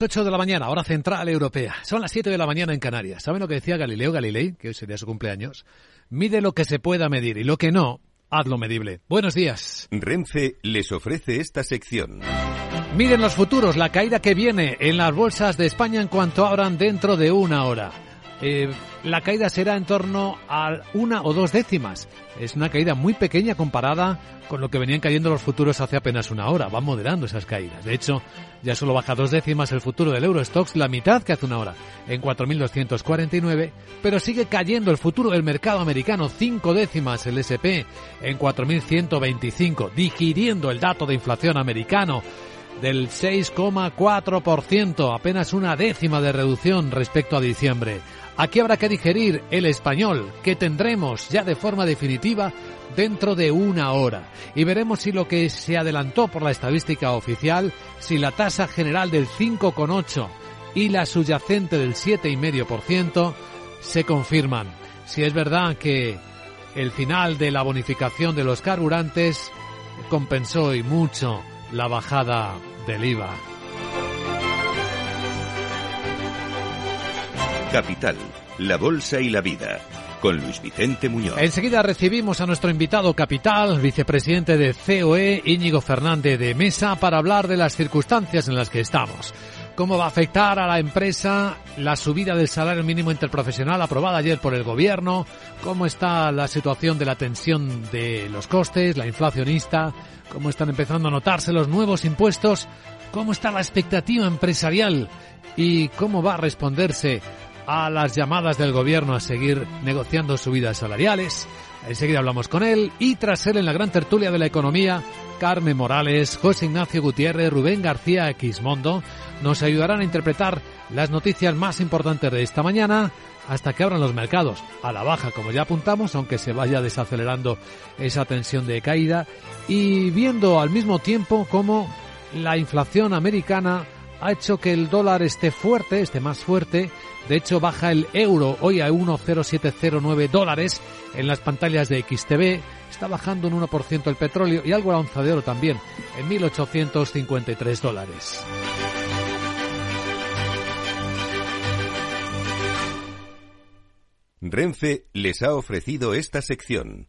8 de la mañana, hora central europea. Son las 7 de la mañana en Canarias. ¿Saben lo que decía Galileo Galilei? Que hoy sería su cumpleaños. Mide lo que se pueda medir y lo que no, hazlo medible. Buenos días. Renfe les ofrece esta sección. Miren los futuros, la caída que viene en las bolsas de España en cuanto abran dentro de una hora. Eh, la caída será en torno a una o dos décimas. Es una caída muy pequeña comparada con lo que venían cayendo los futuros hace apenas una hora. Van moderando esas caídas. De hecho, ya solo baja dos décimas el futuro del Eurostox, la mitad que hace una hora, en 4.249, pero sigue cayendo el futuro del mercado americano, cinco décimas el SP, en 4.125, digiriendo el dato de inflación americano del 6,4%, apenas una décima de reducción respecto a diciembre. Aquí habrá que digerir el español, que tendremos ya de forma definitiva dentro de una hora. Y veremos si lo que se adelantó por la estadística oficial, si la tasa general del 5,8 y la subyacente del 7,5% se confirman. Si es verdad que el final de la bonificación de los carburantes compensó y mucho la bajada del IVA. Capital, la Bolsa y la Vida, con Luis Vicente Muñoz. Enseguida recibimos a nuestro invitado capital, vicepresidente de COE, Íñigo Fernández de Mesa, para hablar de las circunstancias en las que estamos. ¿Cómo va a afectar a la empresa la subida del salario mínimo interprofesional aprobada ayer por el gobierno? ¿Cómo está la situación de la tensión de los costes, la inflacionista? ¿Cómo están empezando a notarse los nuevos impuestos? ¿Cómo está la expectativa empresarial? ¿Y cómo va a responderse a las llamadas del gobierno a seguir negociando subidas salariales. Enseguida hablamos con él. Y tras él en la gran tertulia de la economía, Carmen Morales, José Ignacio Gutiérrez, Rubén García Xmondo nos ayudarán a interpretar las noticias más importantes de esta mañana hasta que abran los mercados. A la baja, como ya apuntamos, aunque se vaya desacelerando esa tensión de caída. Y viendo al mismo tiempo cómo la inflación americana ha hecho que el dólar esté fuerte, esté más fuerte. De hecho, baja el euro hoy a 1,0709 dólares en las pantallas de XTV. Está bajando un 1% el petróleo y algo la onza de oro también, en 1.853 dólares. Renfe les ha ofrecido esta sección.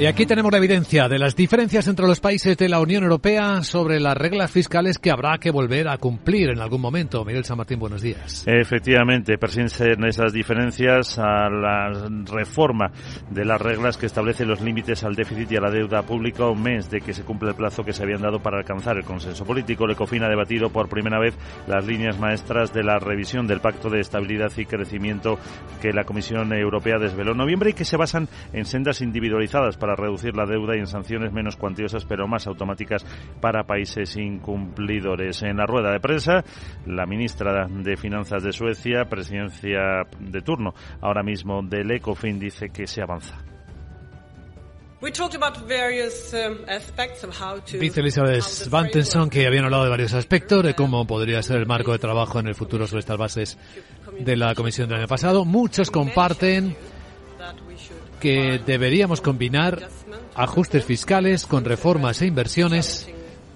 Y aquí tenemos la evidencia de las diferencias entre los países de la Unión Europea sobre las reglas fiscales que habrá que volver a cumplir en algún momento. Miguel San Martín, buenos días. Efectivamente, persisten esas diferencias a la reforma de las reglas que establece los límites al déficit y a la deuda pública un mes de que se cumple el plazo que se habían dado para alcanzar el consenso político. El ECOFIN ha debatido por primera vez las líneas maestras de la revisión del Pacto de Estabilidad y Crecimiento que la Comisión Europea desveló en noviembre y que se basan en sendas individualizadas para para reducir la deuda y en sanciones menos cuantiosas pero más automáticas para países incumplidores. En la rueda de prensa, la ministra de Finanzas de Suecia, presidencia de turno ahora mismo del ECOFIN, dice que se avanza. Dice Elizabeth Vantenson que habían hablado de varios aspectos, de cómo podría ser el marco de trabajo en el futuro sobre estas bases de la Comisión del año pasado. Muchos comparten que deberíamos combinar ajustes fiscales con reformas e inversiones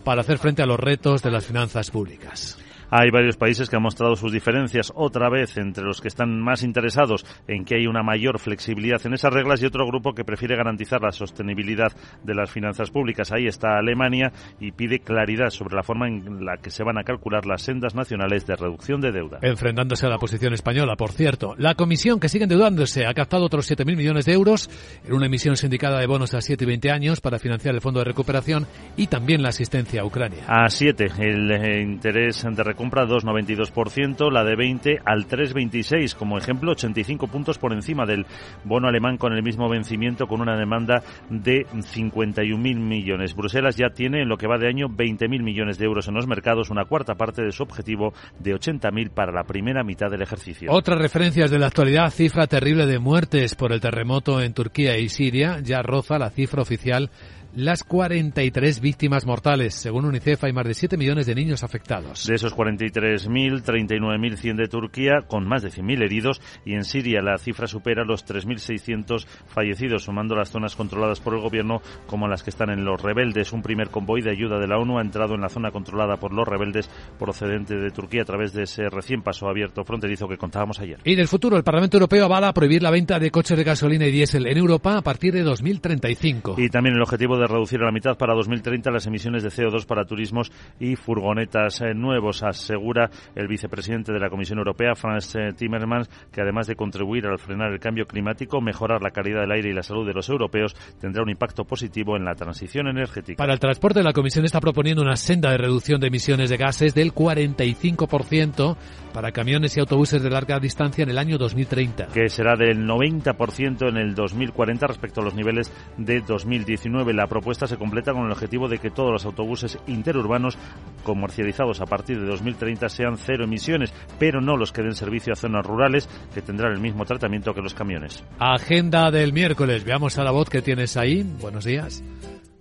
para hacer frente a los retos de las finanzas públicas. Hay varios países que han mostrado sus diferencias otra vez entre los que están más interesados en que hay una mayor flexibilidad en esas reglas y otro grupo que prefiere garantizar la sostenibilidad de las finanzas públicas. Ahí está Alemania y pide claridad sobre la forma en la que se van a calcular las sendas nacionales de reducción de deuda. Enfrentándose a la posición española, por cierto. La comisión que sigue endeudándose ha captado otros 7.000 millones de euros en una emisión sindicada de bonos a 7 y 20 años para financiar el Fondo de Recuperación y también la asistencia a Ucrania. A 7, el interés de recursos compra 2,92%, la de 20 al 3,26%. Como ejemplo, 85 puntos por encima del bono alemán con el mismo vencimiento, con una demanda de 51.000 millones. Bruselas ya tiene en lo que va de año 20.000 millones de euros en los mercados, una cuarta parte de su objetivo de 80.000 para la primera mitad del ejercicio. Otras referencias de la actualidad, cifra terrible de muertes por el terremoto en Turquía y Siria, ya roza la cifra oficial las 43 víctimas mortales. Según UNICEF, hay más de 7 millones de niños afectados. De esos 43.000, 39.100 de Turquía, con más de 100.000 heridos, y en Siria la cifra supera los 3.600 fallecidos, sumando las zonas controladas por el gobierno como las que están en los rebeldes. Un primer convoy de ayuda de la ONU ha entrado en la zona controlada por los rebeldes procedente de Turquía a través de ese recién paso abierto fronterizo que contábamos ayer. Y del futuro, el Parlamento Europeo avala prohibir la venta de coches de gasolina y diésel en Europa a partir de 2035. Y también el objetivo de de reducir a la mitad para 2030 las emisiones de CO2 para turismos y furgonetas eh, nuevos, asegura el vicepresidente de la Comisión Europea, Franz eh, Timmermans, que además de contribuir al frenar el cambio climático, mejorar la calidad del aire y la salud de los europeos, tendrá un impacto positivo en la transición energética. Para el transporte, la Comisión está proponiendo una senda de reducción de emisiones de gases del 45% para camiones y autobuses de larga distancia en el año 2030. Que será del 90% en el 2040 respecto a los niveles de 2019. La propuesta se completa con el objetivo de que todos los autobuses interurbanos comercializados a partir de 2030 sean cero emisiones, pero no los que den servicio a zonas rurales, que tendrán el mismo tratamiento que los camiones. Agenda del miércoles. Veamos a la voz que tienes ahí. Buenos días.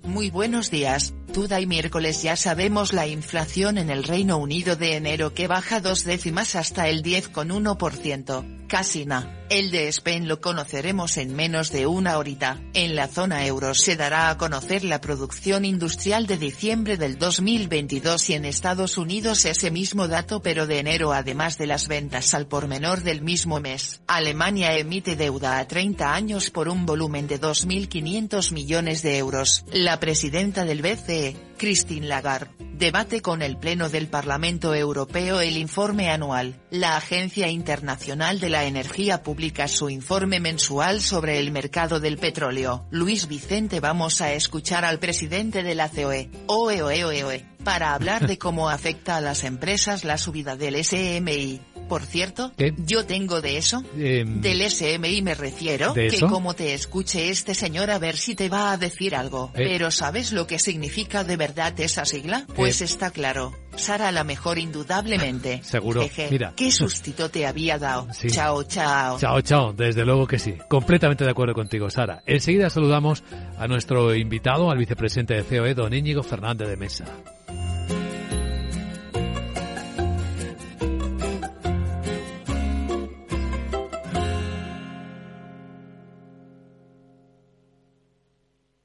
Muy buenos días, Tuda y miércoles ya sabemos la inflación en el Reino Unido de enero que baja dos décimas hasta el 10,1%, casi nada. El de Spain lo conoceremos en menos de una horita. En la zona euro se dará a conocer la producción industrial de diciembre del 2022 y en Estados Unidos ese mismo dato pero de enero además de las ventas al por menor del mismo mes. Alemania emite deuda a 30 años por un volumen de 2.500 millones de euros. Presidenta del BCE, Christine Lagarde, debate con el Pleno del Parlamento Europeo el informe anual. La Agencia Internacional de la Energía publica su informe mensual sobre el mercado del petróleo. Luis Vicente vamos a escuchar al presidente de la COE, OE, OE, OE, OE, para hablar de cómo afecta a las empresas la subida del SMI. Por cierto, ¿Qué? yo tengo de eso. Em, Del SMI me refiero, ¿De que eso? como te escuche este señor a ver si te va a decir algo. Eh. Pero ¿sabes lo que significa de verdad esa sigla? Pues Eh. está claro. Sara la mejor indudablemente. Seguro. Jeje, Mira. ¿Qué sustito te había dado? Sí. Chao, chao. Chao, chao. Desde luego que sí. Completamente de acuerdo contigo, Sara. Enseguida saludamos a nuestro invitado, al vicepresidente de COE, don Íñigo Fernández de Mesa.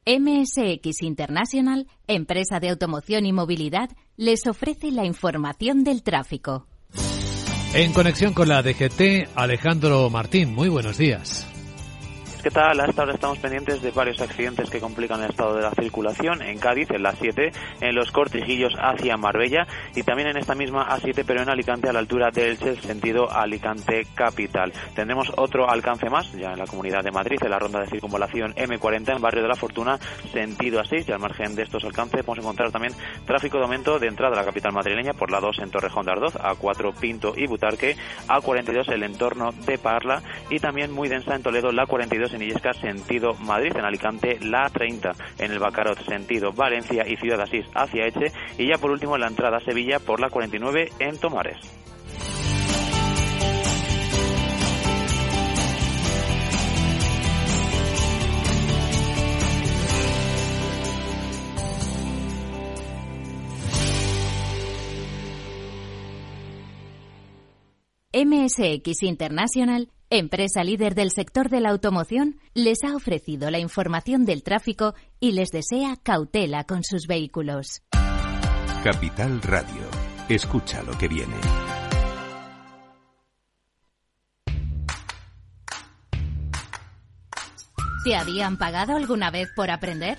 MSX International, empresa de automoción y movilidad, les ofrece la información del tráfico. En conexión con la DGT, Alejandro Martín. Muy buenos días. ¿Qué tal? Hasta ahora estamos pendientes de varios accidentes que complican el estado de la circulación en Cádiz, en la 7, en los cortijillos hacia Marbella y también en esta misma A7, pero en Alicante a la altura de Elche, sentido Alicante Capital. Tendremos otro alcance más, ya en la Comunidad de Madrid, en la ronda de circunvalación M40 en Barrio de la Fortuna, sentido así, y al margen de estos alcances a encontrar también tráfico de aumento de entrada a la capital madrileña por la 2 en Torrejón de Ardoz, A4 Pinto y Butarque, A42 el entorno de Parla y también muy densa en Toledo la 42 en Illesca sentido Madrid, en Alicante la 30 en el Bacarot sentido Valencia y Ciudad Asís hacia Eche y ya por último en la entrada a Sevilla por la 49 en Tomares. MSX International, empresa líder del sector de la automoción, les ha ofrecido la información del tráfico y les desea cautela con sus vehículos. Capital Radio. Escucha lo que viene. ¿Te habían pagado alguna vez por aprender?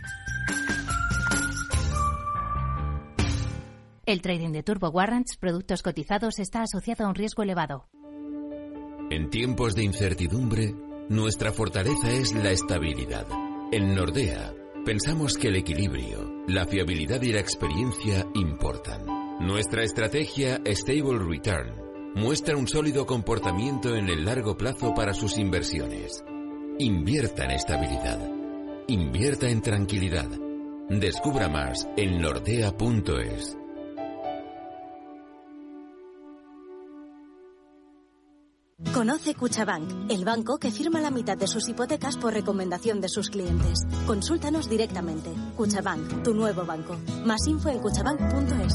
El trading de Turbo Warrants, productos cotizados, está asociado a un riesgo elevado. En tiempos de incertidumbre, nuestra fortaleza es la estabilidad. En Nordea, pensamos que el equilibrio, la fiabilidad y la experiencia importan. Nuestra estrategia Stable Return muestra un sólido comportamiento en el largo plazo para sus inversiones. Invierta en estabilidad. Invierta en tranquilidad. Descubra más en nordea.es. Conoce Cuchabank, el banco que firma la mitad de sus hipotecas por recomendación de sus clientes. Consúltanos directamente. Cuchabank, tu nuevo banco. Más info en cuchabank.es.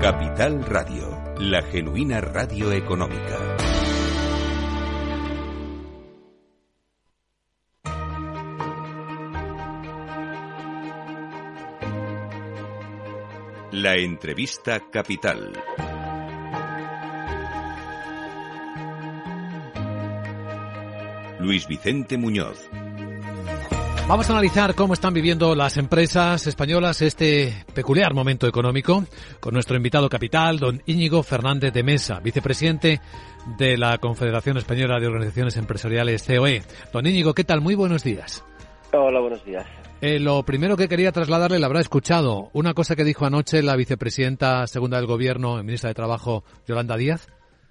Capital Radio, la genuina radio económica. La entrevista capital. Luis Vicente Muñoz. Vamos a analizar cómo están viviendo las empresas españolas este peculiar momento económico con nuestro invitado capital, don Íñigo Fernández de Mesa, vicepresidente de la Confederación Española de Organizaciones Empresariales COE. Don Íñigo, ¿qué tal? Muy buenos días. Hola, buenos días. Eh, lo primero que quería trasladarle, la habrá escuchado, una cosa que dijo anoche la vicepresidenta segunda del Gobierno, ministra de Trabajo, Yolanda Díaz.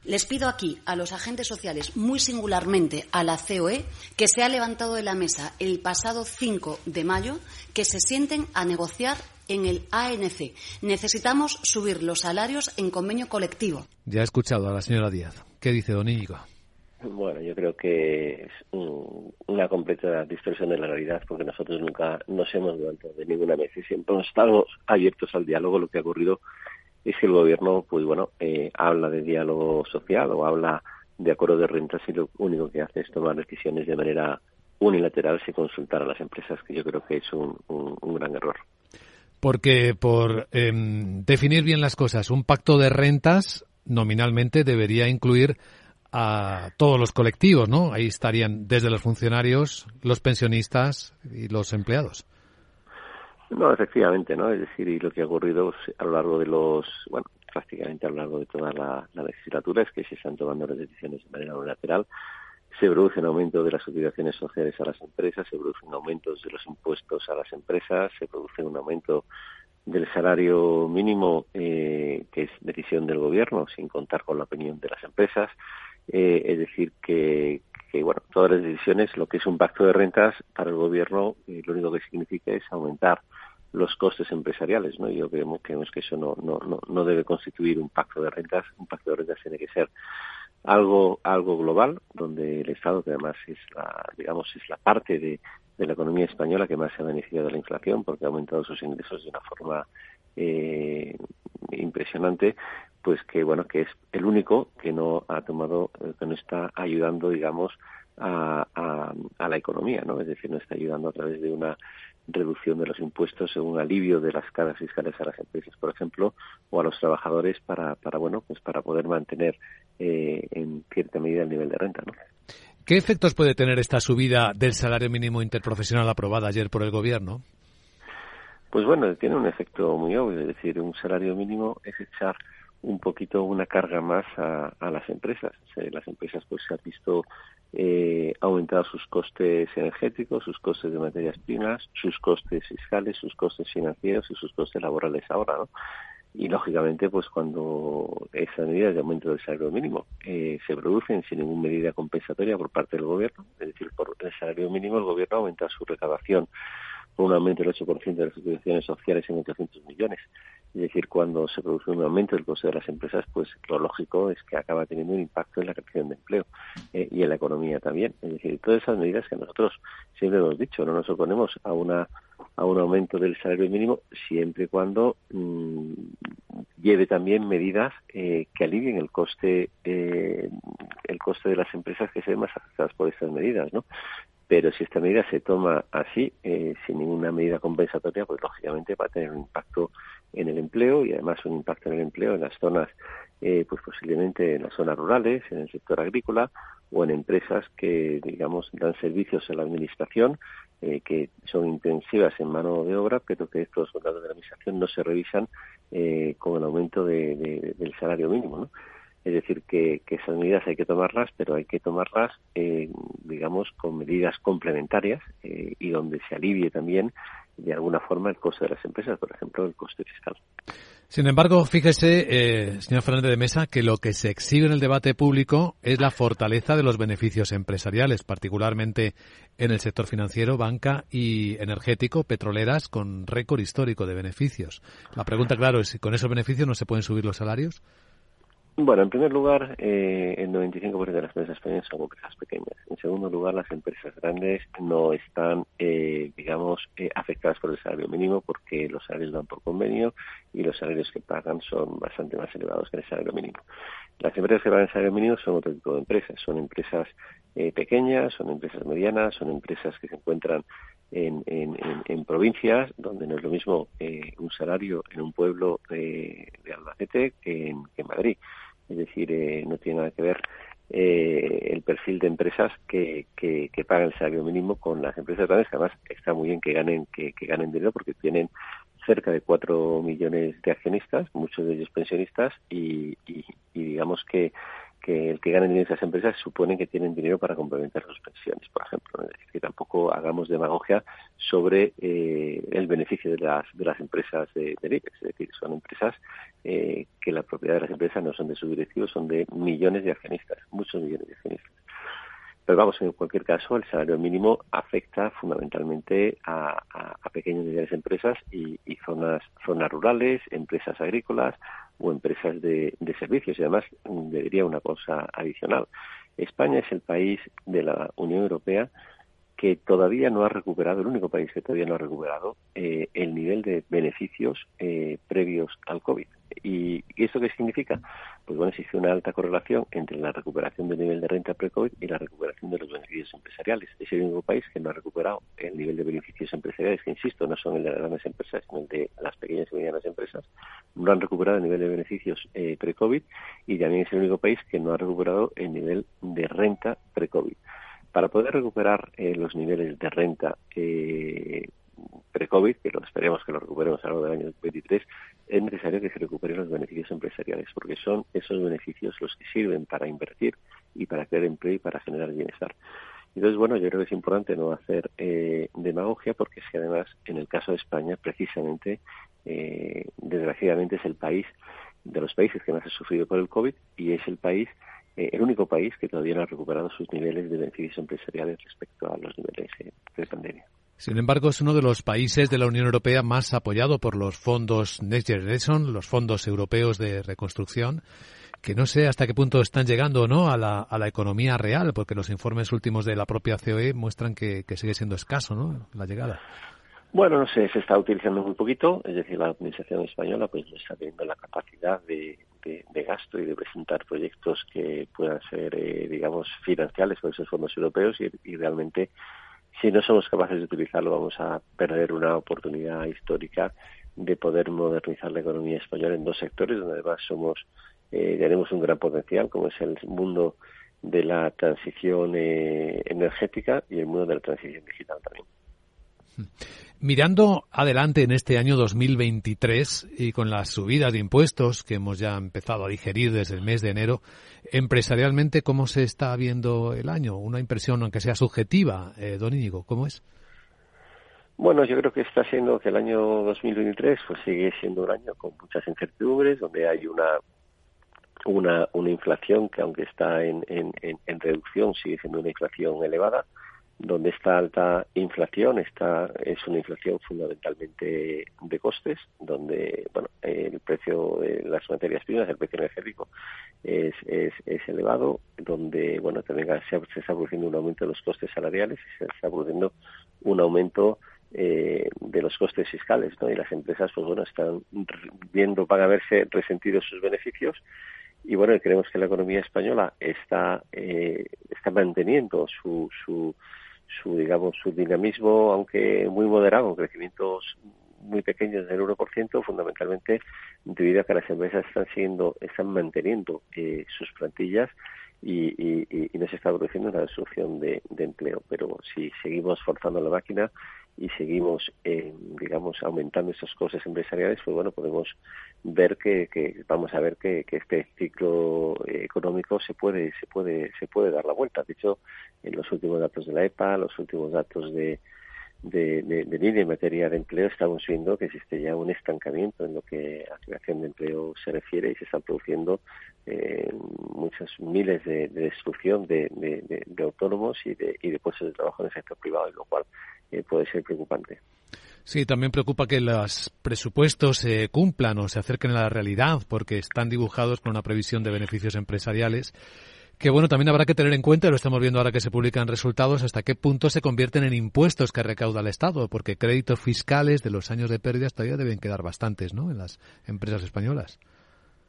Les pido aquí a los agentes sociales, muy singularmente a la COE, que se ha levantado de la mesa el pasado 5 de mayo, que se sienten a negociar en el ANC. Necesitamos subir los salarios en convenio colectivo. Ya he escuchado a la señora Díaz. ¿Qué dice don Íñigo? Bueno, yo creo que es una completa distorsión de la realidad porque nosotros nunca nos hemos levantado de ninguna mesa y siempre hemos estado abiertos al diálogo. Lo que ha ocurrido es que el gobierno, pues bueno, eh, habla de diálogo social o habla de acuerdo de rentas y lo único que hace es tomar decisiones de manera unilateral sin consultar a las empresas, que yo creo que es un, gran error. Porque por em, definir bien las cosas, un pacto de rentas nominalmente debería incluir a todos los colectivos, ¿no? Ahí estarían desde los funcionarios, los pensionistas y los empleados. No, efectivamente, ¿no? Es decir, y lo que ha ocurrido a lo largo de los, bueno, prácticamente a lo largo de toda la, legislatura es que se están tomando las decisiones de manera unilateral. Se produce un aumento de las obligaciones sociales a las empresas, se producen aumentos de los impuestos a las empresas, se produce un aumento del salario mínimo, eh, que es decisión del gobierno, sin contar con la opinión de las empresas. Eh, es decir, que, que, bueno, todas las decisiones, lo que es un pacto de rentas para el gobierno, eh, lo único que significa es aumentar los costes empresariales, ¿no? Yo creemos, creemos que eso no, no, no, no debe constituir un pacto de rentas, un pacto de rentas tiene que ser algo algo global donde el Estado que además es la digamos es la parte de, de la economía española que más se ha beneficiado de la inflación porque ha aumentado sus ingresos de una forma eh, impresionante pues que bueno que es el único que no ha tomado eh, que no está ayudando digamos a, a, a la economía no es decir no está ayudando a través de una reducción de los impuestos, un alivio de las cargas fiscales a las empresas, por ejemplo, o a los trabajadores para, para bueno, pues para poder mantener eh, en cierta medida el nivel de renta, ¿no? ¿Qué efectos puede tener esta subida del salario mínimo interprofesional aprobada ayer por el gobierno? Pues bueno, tiene un efecto muy obvio, es decir, un salario mínimo es echar un poquito una carga más a, las empresas. las empresas pues se han visto eh, aumentar sus costes energéticos, sus costes de materias primas, sus costes fiscales, sus costes financieros y sus costes laborales ahora, ¿no? Y lógicamente, pues cuando esas medidas de aumento del salario mínimo eh, se producen sin ninguna medida compensatoria por parte del gobierno, es decir, por el salario mínimo el gobierno aumenta su recaudación con un aumento del 8% de las subvenciones sociales en 800 millones. Es decir, cuando se produce un aumento del coste de las empresas, pues lo lógico es que acaba teniendo un impacto en la creación de empleo eh, y en la economía también. Es decir, todas esas medidas que nosotros siempre hemos dicho, no nos oponemos a una a un aumento del salario mínimo siempre y cuando mm, lleve también medidas eh, que alivien el coste eh, el coste de las empresas que se ven más afectadas por estas medidas no pero si esta medida se toma así eh, sin ninguna medida compensatoria pues lógicamente va a tener un impacto en el empleo y además un impacto en el empleo en las zonas pues posiblemente en las zonas rurales en el sector agrícola o en empresas que digamos dan servicios a la administración eh, que son intensivas en mano de obra, pero que estos contratos de la administración no se revisan eh, con el aumento de, del salario mínimo. ¿no? Es decir, que, que, esas medidas hay que tomarlas, pero hay que tomarlas, eh, digamos, con medidas complementarias y donde se alivie también de alguna forma el coste de las empresas, por ejemplo, el coste fiscal. Sin embargo, fíjese, eh, señor Fernández de Mesa, que lo que se exhibe en el debate público es la fortaleza de los beneficios empresariales, particularmente en el sector financiero, banca y energético, petroleras, con récord histórico de beneficios. La pregunta, claro, es si con esos beneficios no se pueden subir los salarios. Bueno, en primer lugar, eh, el 95% de las empresas españolas son empresas pequeñas. En segundo lugar, las empresas grandes no están, eh, digamos, eh, afectadas por el salario mínimo porque los salarios dan por convenio y los salarios que pagan son bastante más elevados que el salario mínimo. Las empresas que pagan el salario mínimo son otro tipo de empresas. Son empresas eh, pequeñas, son empresas medianas, son empresas que se encuentran en, en, en, provincias donde no es lo mismo eh, un salario en un pueblo de, Albacete que en, que en Madrid decir, eh, no tiene nada que ver eh, el perfil de empresas que, que, pagan el salario mínimo con las empresas grandes, que además está muy bien que ganen, que, ganen dinero porque tienen cerca de cuatro millones de accionistas, muchos de ellos pensionistas, y digamos que que el que ganen dinero esas empresas supone que tienen dinero para complementar sus pensiones, por ejemplo. Es decir, que tampoco hagamos demagogia sobre eh, el beneficio de las, de las empresas de, de Es decir, son empresas eh, que la propiedad de las empresas no son de sus directivos, son de millones de accionistas, muchos millones de accionistas. Pero vamos, en cualquier caso, el salario mínimo afecta fundamentalmente a, pequeñas y medianas empresas y, zonas, zonas rurales, empresas agrícolas o empresas de, servicios. Y además, le diría una cosa adicional. España es el país de la Unión Europea que todavía no ha recuperado, el único país que todavía no ha recuperado eh, el nivel de beneficios eh, previos al COVID. ¿Y eso qué significa? Pues bueno, existe una alta correlación entre la recuperación del nivel de renta pre-COVID y la recuperación de los beneficios empresariales. Es el único país que no ha recuperado el nivel de beneficios empresariales, que insisto, no son el de las grandes empresas, sino el de las pequeñas y medianas empresas. No han recuperado el nivel de beneficios eh, pre-COVID y también es el único país que no ha recuperado el nivel de renta pre-COVID. Para poder recuperar eh, los niveles de renta eh, pre-COVID, que lo esperemos que lo recuperemos a lo del año 23, es necesario que se recuperen los beneficios empresariales, porque son esos beneficios los que sirven para invertir y para crear empleo y para generar bienestar. Entonces, bueno, yo creo que es importante no hacer eh, demagogia, porque es que además, en el caso de España, precisamente, eh, desgraciadamente es el país de los países que más ha sufrido por el COVID y es el país eh, el único país que todavía no ha recuperado sus niveles de beneficios empresariales respecto a los niveles eh, de pandemia. Sin embargo, es uno de los países de la Unión Europea más apoyado por los fondos Next Generation, los fondos europeos de reconstrucción, que no sé hasta qué punto están llegando o no a la, a la economía real, porque los informes últimos de la propia COE muestran que, sigue siendo escaso ¿no? la llegada. Bueno, no sé, se está utilizando muy poquito, es decir, la Administración española pues no está teniendo la capacidad de, de, gasto y de presentar proyectos que puedan ser, eh, digamos, financiales por esos fondos europeos y, y realmente si no somos capaces de utilizarlo, vamos a perder una oportunidad histórica de poder modernizar la economía española en dos sectores donde además somos eh, tenemos un gran potencial, como es el mundo de la transición eh, energética y el mundo de la transición digital también. Mirando adelante en este año 2023 y con las subidas de impuestos que hemos ya empezado a digerir desde el mes de enero, empresarialmente, ¿cómo se está viendo el año? Una impresión, aunque sea subjetiva, eh, don Íñigo, ¿cómo es? Bueno, yo creo que está siendo que el año 2023 pues sigue siendo un año con muchas incertidumbres, donde hay una una, una inflación que aunque está en, en, en reducción sigue siendo una inflación elevada donde esta alta inflación está es una inflación fundamentalmente de costes, donde bueno el precio de las materias primas, el precio energético es, es, es elevado, donde bueno también se, está produciendo un aumento de los costes salariales y se está produciendo un aumento eh, de los costes fiscales, ¿no? Y las empresas, pues bueno, están viendo, van a verse resentidos sus beneficios y bueno, creemos que la economía española está eh, está manteniendo su, su su digamos su dinamismo, aunque muy moderado, crecimientos muy pequeños del 1%, fundamentalmente debido a que las empresas están siguiendo, están manteniendo eh, sus plantillas y, y, no se está produciendo una destrucción de, de, empleo. Pero si seguimos forzando la máquina y seguimos, eh, digamos, aumentando esas cosas empresariales, pues bueno, podemos ver que, que vamos a ver que, que, este ciclo económico se puede, se puede, se puede dar la vuelta. De hecho, en los últimos datos de la EPA, los últimos datos de, de línea en materia de empleo estamos viendo que existe ya un estancamiento en lo que a creación de empleo se refiere y se están produciendo eh, muchas miles de, de destrucción de, de, autónomos y de, y de puestos de trabajo en el sector privado, lo cual eh, puede ser preocupante. Sí, también preocupa que los presupuestos se cumplan o se acerquen a la realidad porque están dibujados con una previsión de beneficios empresariales que bueno, también habrá que tener en cuenta, lo estamos viendo ahora que se publican resultados, hasta qué punto se convierten en impuestos que recauda el Estado, porque créditos fiscales de los años de pérdidas todavía deben quedar bastantes, ¿no?, en las empresas españolas.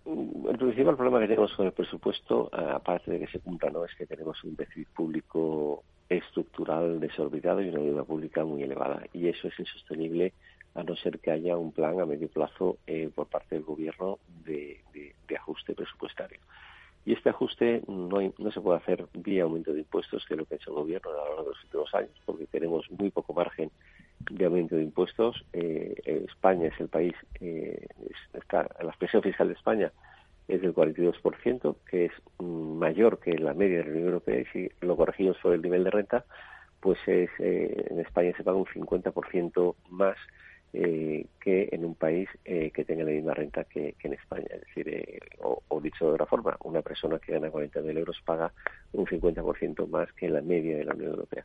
El principal problema que tenemos con el presupuesto, eh, aparte de que se cumpla, ¿no?, es que tenemos un déficit público estructural desorbitado y una deuda pública muy elevada. Y eso es insostenible a no ser que haya un plan a medio plazo eh, por parte del Gobierno de, de, ajuste presupuestario. Y este ajuste no, no se puede hacer vía aumento de impuestos, que es lo que ha hecho el gobierno a lo largo de los últimos años, porque tenemos muy poco margen de aumento de impuestos. Eh, España es el país, eh, está, la presión fiscal de España es del 42%, que es mayor que la media de la Unión Europea, y si lo corregimos por el nivel de renta, pues es, eh, en España se paga un 50% más eh, que en un país eh, que tenga la misma renta que, en España. Es decir, eh, o, o, dicho de otra forma, una persona que gana 40.000 euros paga un 50% más que la media de la Unión Europea.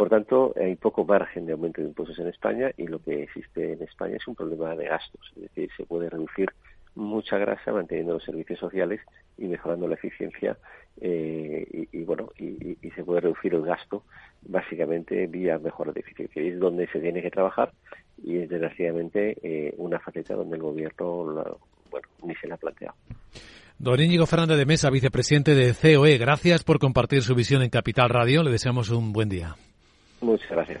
Por tanto, hay poco margen de aumento de impuestos en España y lo que existe en España es un problema de gastos. Es decir, se puede reducir mucha grasa manteniendo los servicios sociales y mejorando la eficiencia eh, y, bueno y, y, se puede reducir el gasto básicamente vía mejora de eficiencia y es donde se tiene que trabajar y es desgraciadamente eh, una faceta donde el gobierno la, bueno ni se la ha planteado. Don Íñigo Fernández de Mesa, vicepresidente de COE, gracias por compartir su visión en Capital Radio. Le deseamos un buen día. Muchas gracias.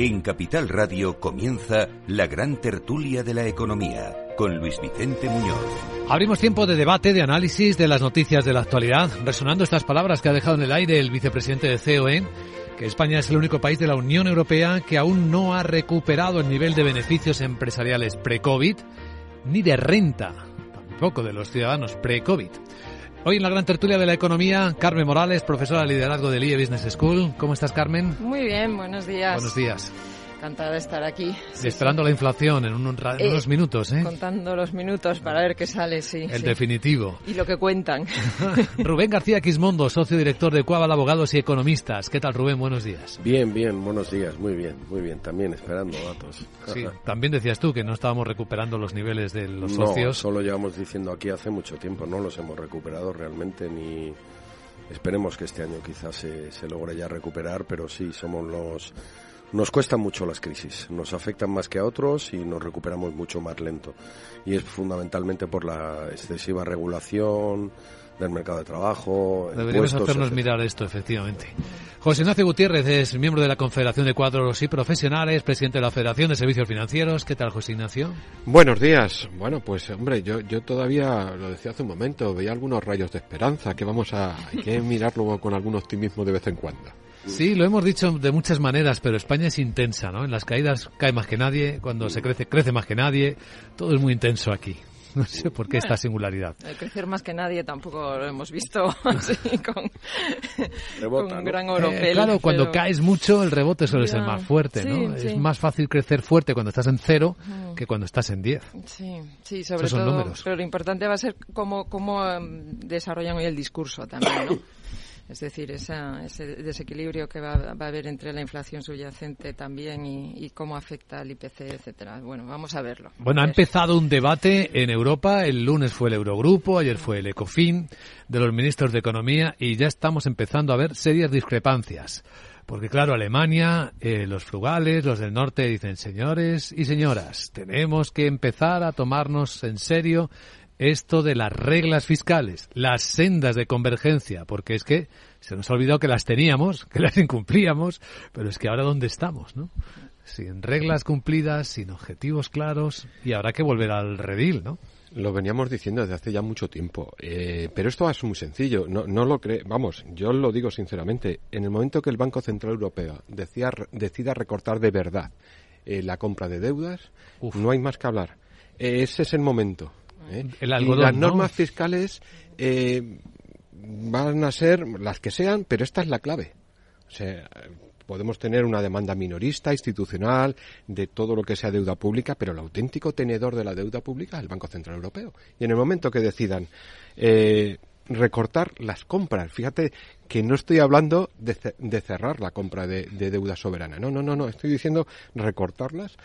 En Capital Radio comienza la gran tertulia de la economía con Luis Vicente Muñoz. Abrimos tiempo de debate, de análisis de las noticias de la actualidad, resonando estas palabras que ha dejado en el aire el vicepresidente de COE, que España es el único país de la Unión Europea que aún no ha recuperado el nivel de beneficios empresariales pre-COVID, ni de renta, tampoco de los ciudadanos pre-COVID. Hoy en la gran tertulia de la economía, Carmen Morales, profesora de liderazgo del IE Business School. ¿Cómo estás, Carmen? Muy bien, buenos días. Buenos días. Encantada de estar aquí. Esperando la inflación en, un, en Eh, unos minutos, ¿eh? Contando los minutos para ver qué sale, sí. El sí. definitivo. Y lo que cuentan. Rubén García Quismondo, socio director de Cuaval Abogados y Economistas. ¿Qué tal, Rubén? Buenos días. Bien, bien, buenos días, muy bien, muy bien. También esperando datos. Sí, también decías tú que no estábamos recuperando los niveles de los no, socios. solo llevamos diciendo aquí hace mucho tiempo, no los hemos recuperado realmente ni esperemos que este año quizás se, se logre ya recuperar, pero sí, somos los nos cuestan mucho las crisis, nos afectan más que a otros y nos recuperamos mucho más lento. Y es fundamentalmente por la excesiva regulación del mercado de trabajo. Deberíamos hacernos etcétera. mirar esto, efectivamente. José Ignacio Gutiérrez es miembro de la Confederación de Cuadros y Profesionales, presidente de la Federación de Servicios Financieros. ¿Qué tal, José Ignacio? Buenos días. Bueno, pues hombre, yo, yo todavía, lo decía hace un momento, veía algunos rayos de esperanza que vamos a hay que mirarlo con algún optimismo de vez en cuando. Sí, lo hemos dicho de muchas maneras, pero España es intensa, ¿no? En las caídas cae más que nadie, cuando se crece, crece más que nadie. Todo es muy intenso aquí. No sé por qué esta singularidad. El crecer más que nadie tampoco lo hemos visto así, con, Rebota, con ¿no? gran Eh, oropel. claro, cuando pero- caes mucho, el rebote suele Ya, ser más fuerte, ¿no? sí, Es más fácil crecer fuerte cuando estás en cero que cuando estás en 10. Sí, sí, sobre Esos son todo. números. Pero lo importante va a ser cómo, cómo em, desarrollan hoy el discurso también, ¿no? Es decir, esa, ese desequilibrio que va, va a haber entre la inflación subyacente también y, y cómo afecta al IPC, etcétera. Bueno, vamos a verlo. Bueno, ha empezado un debate en Europa. El lunes fue el Eurogrupo, ayer fue el Ecofin de los ministros de Economía y ya estamos empezando a ver serias discrepancias. Porque claro, Alemania, eh, los frugales, los del norte dicen, señores y señoras, tenemos que empezar a tomarnos en serio esto de las reglas fiscales, las sendas de convergencia, porque es que se nos ha olvidado que las teníamos, que las incumplíamos, pero es que ahora dónde estamos, ¿no? Sin reglas cumplidas, sin objetivos claros, y habrá que volver al redil, ¿no? Lo veníamos diciendo desde hace ya mucho tiempo, eh, pero esto es muy sencillo. No, no lo cree, vamos, yo lo digo sinceramente. En el momento que el Banco Central Europeo decía, decida recortar de verdad eh, la compra de deudas, no hay más que hablar. Eh, ese es el momento. ¿Eh? El y las ¿no? normas fiscales eh, van a ser las que sean, pero esta es la clave. O sea, podemos tener una demanda minorista, institucional, de todo lo que sea deuda pública, pero el auténtico tenedor de la deuda pública es el Banco Central Europeo. Y en el momento que decidan eh, recortar las compras, fíjate que no estoy hablando de cerrar la compra de, de deuda soberana, no, no, no, no, estoy diciendo recortarlas,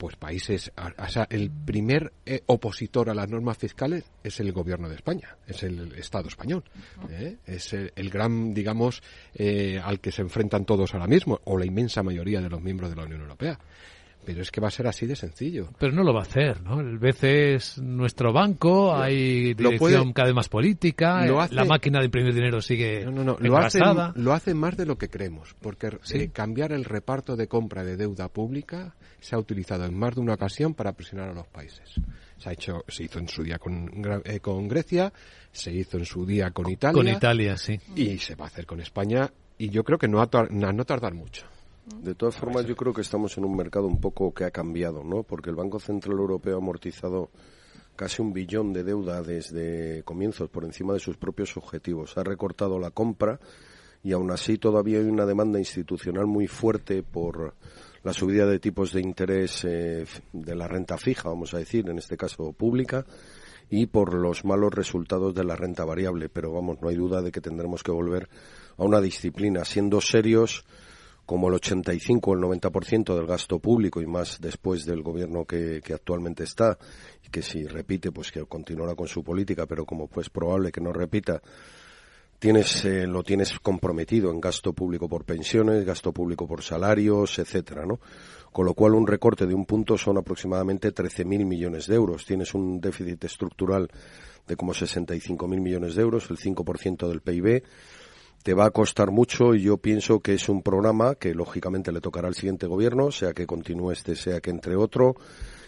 pues países, o sea, el primer eh, opositor a las normas fiscales es el gobierno de España, es el Estado español, ¿eh? es el, el gran, digamos, eh, al que se enfrentan todos ahora mismo, o la inmensa mayoría de los miembros de la Unión Europea. Pero es que va a ser así de sencillo. Pero no lo va a hacer, ¿no? El BCE es nuestro banco, hay dirección puede- cada vez más política, eh, hace- la máquina de imprimir dinero sigue No, no, no, lo hace, engrasada. lo hace más de lo que creemos, porque Sí. eh, cambiar el reparto de compra de deuda pública se ha utilizado en más de una ocasión para presionar a los países. Se ha hecho, se hizo en su día con, eh, con Grecia, se hizo en su día con Italia. Con Italia, sí. Y se va a hacer con España, y yo creo que no a no tardar mucho. De todas formas, yo creo que estamos en un mercado un poco que ha cambiado, ¿no? Porque el Banco Central Europeo ha amortizado casi un billón de deuda desde comienzos por encima de sus propios objetivos. Ha recortado la compra y aún así todavía hay una demanda institucional muy fuerte por la subida de tipos de interés eh, de la renta fija, vamos a decir, en este caso pública, y por los malos resultados de la renta variable. Pero vamos, no hay duda de que tendremos que volver a una disciplina, siendo serios como el 85 o el 90% del gasto público y más después del gobierno que, actualmente está y que si repite pues que continuará con su política pero como pues probable que no repita tienes eh, lo tienes comprometido en gasto público por pensiones gasto público por salarios etcétera no con lo cual un recorte de un punto son aproximadamente 13.000 millones de euros. Tienes un déficit estructural de como 65.000 millones de euros el 5% del PIB te va a costar mucho y yo pienso que es un programa que lógicamente le tocará al siguiente gobierno, sea que continúe este, sea que entre otro,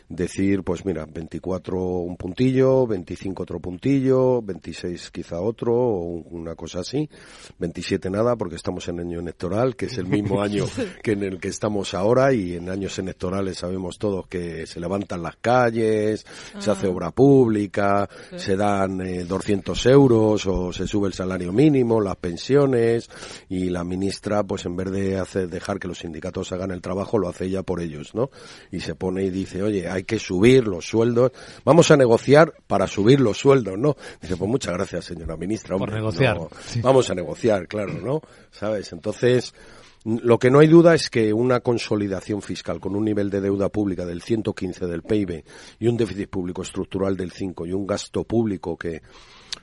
decir, pues mira, 24 un puntillo, 25 otro puntillo, 26 quizá otro, o una cosa así, 27 nada, porque estamos en año electoral, que es el mismo año que en el que estamos ahora, y en años electorales sabemos todos que se levantan las calles, se hace ah. obra pública, se dan 200 eh, euros, o se sube el salario mínimo, las pensiones, y la ministra, pues en vez de hacer, dejar que los sindicatos hagan el trabajo, lo hace ella por ellos, ¿no? Y se pone y dice, oye, hay que subir los sueldos. Vamos a negociar para subir los sueldos, ¿no? Dice, pues muchas gracias, señora ministra. Por negociar. Vamos a negociar, claro, ¿no? ¿Sabes? Entonces, lo que no hay duda es que una consolidación fiscal con un nivel de deuda pública del 115 del PIB y un déficit público estructural del 5 y un gasto público que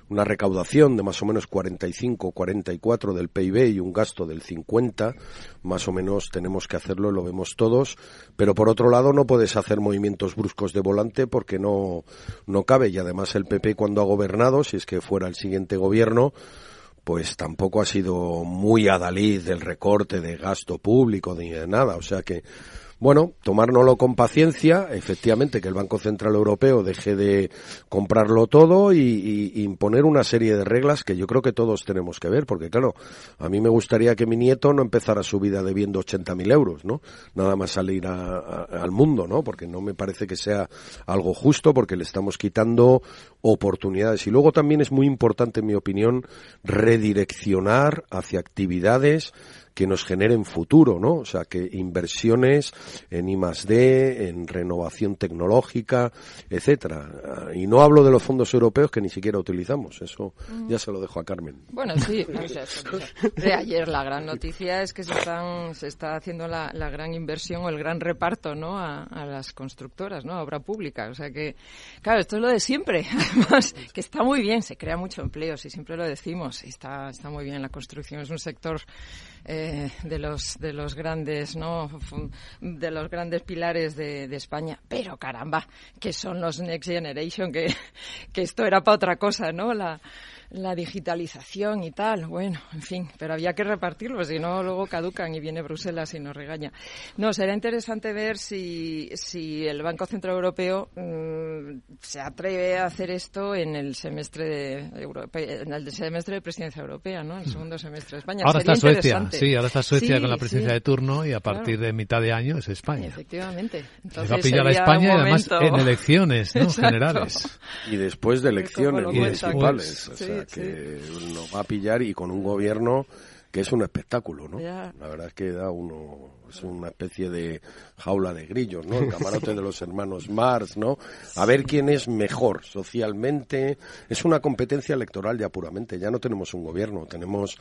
una recaudación de más o menos 45, 44 del PIB y un gasto del 50, más o menos tenemos que hacerlo, lo vemos todos, pero por otro lado no puedes hacer movimientos bruscos de volante porque no, no cabe y además el PP cuando ha gobernado, si es que fuera el siguiente gobierno, pues tampoco ha sido muy adalid del recorte de gasto público ni de nada, o sea que bueno, tomárnoslo con paciencia, efectivamente que el Banco Central Europeo deje de comprarlo todo y, imponer una serie de reglas que yo creo que todos tenemos que ver, porque claro, a mí me gustaría que mi nieto no empezara su vida debiendo 80.000 euros, ¿no? Nada más salir al mundo, ¿no? Porque no me parece que sea algo justo, porque le estamos quitando oportunidades. Y luego también es muy importante, en mi opinión, redireccionar hacia actividades que nos generen futuro, ¿no? O sea, que inversiones en I D, en renovación tecnológica, etcétera. Y no hablo de los fondos europeos que ni siquiera utilizamos, eso ya se lo dejo a Carmen. Bueno, sí, de ayer la gran noticia es que se, están, se está haciendo la, gran inversión o el gran reparto, ¿no? A, las constructoras, ¿no? A obra pública. O sea que, claro, esto es lo de siempre. Además, que está muy bien, se crea mucho empleo, si siempre lo decimos, está, está muy bien la construcción, es un sector eh, de los de los grandes no de los grandes pilares de, de, España. Pero caramba que son los next generation que, que esto era para otra cosa no la la digitalización y tal. Bueno, en fin, pero había que repartirlo, si no luego caducan y viene Bruselas y nos regaña. No, será interesante ver si, si el Banco Central Europeo mm, se atreve a hacer esto en el semestre de en el semestre de presidencia europea, ¿no? El segundo semestre de España. Ahora está Suecia, sí, ahora está Suecia con la presidencia de turno y a partir de mitad de año es España. Efectivamente. Entonces, va a pillar a España y además en elecciones, ¿no? Generales. Y después de elecciones municipales que nos va a pillar y con un gobierno que es un espectáculo, ¿no? La verdad es que da uno es una especie de jaula de grillos, ¿no? El camarote de los hermanos Mars, ¿no? A ver quién es mejor socialmente. Es una competencia electoral ya puramente. Ya no tenemos un gobierno, tenemos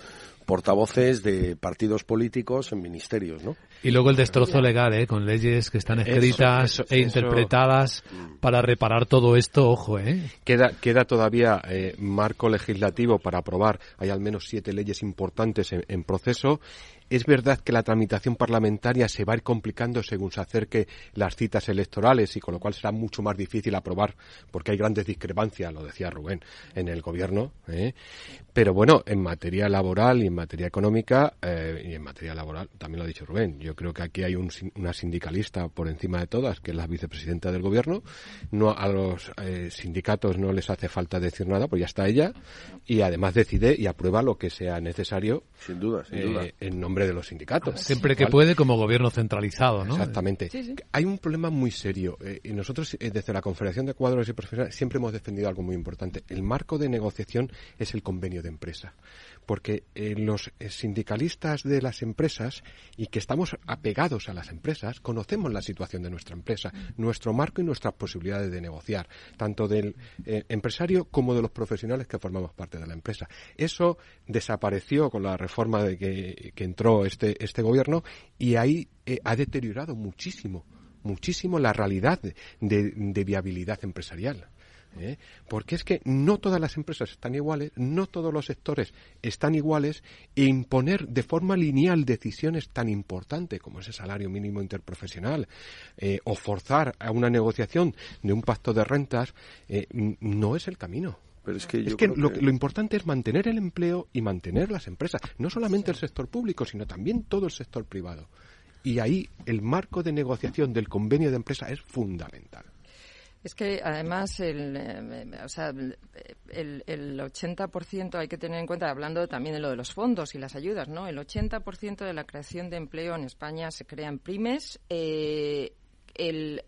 portavoces de partidos políticos en ministerios, ¿no? Y luego el destrozo legal, ¿eh? Con leyes que están escritas e interpretadas para reparar todo esto, ojo, ¿eh? Queda, queda todavía eh, marco legislativo para aprobar. Hay al menos siete leyes importantes en proceso es verdad que la tramitación parlamentaria se va a ir complicando según se acerque las citas electorales y con lo cual será mucho más difícil aprobar porque hay grandes discrepancias, lo decía Rubén, en el gobierno. ¿eh? Pero bueno, en materia laboral y en materia económica eh, y en materia laboral, también lo ha dicho Rubén, yo creo que aquí hay una sindicalista por encima de todas, que es la vicepresidenta del gobierno. No a los eh, sindicatos no les hace falta decir nada, pues ya está ella y además decide y aprueba lo que sea necesario. Sin duda, sin duda. En nombre de los sindicatos. Siempre que puede como gobierno centralizado, ¿no? Exactamente. Hay un problema muy serio. Eh, y nosotros, eh, desde la Confederación de Cuadros y Profesionales, siempre hemos defendido algo muy importante. El marco de negociación es el convenio de empresa porque eh, los eh, sindicalistas de las empresas y que estamos apegados a las empresas conocemos la situación de nuestra empresa, nuestro marco y nuestras posibilidades de negociar, tanto del eh, empresario como de los profesionales que formamos parte de la empresa. Eso desapareció con la reforma de que, entró este, este gobierno y ahí ha deteriorado muchísimo, muchísimo la realidad de viabilidad empresarial. ¿Eh? Porque es que no todas las empresas están iguales, no todos los sectores están iguales, e imponer de forma lineal decisiones tan importantes como ese salario mínimo interprofesional eh, o forzar a una negociación de un pacto de rentas eh, no es el camino. Pero es que, es que, lo, lo, importante es mantener el empleo y mantener las empresas, no solamente el sector público, sino también todo el sector privado. Y ahí el marco de negociación del convenio de empresa es fundamental. Es que además el, eh, o sea, el, el 80% hay que tener en cuenta, hablando también de lo de los fondos y las ayudas, ¿no? El 80% de la creación de empleo en España se crea en pymes. Eh, el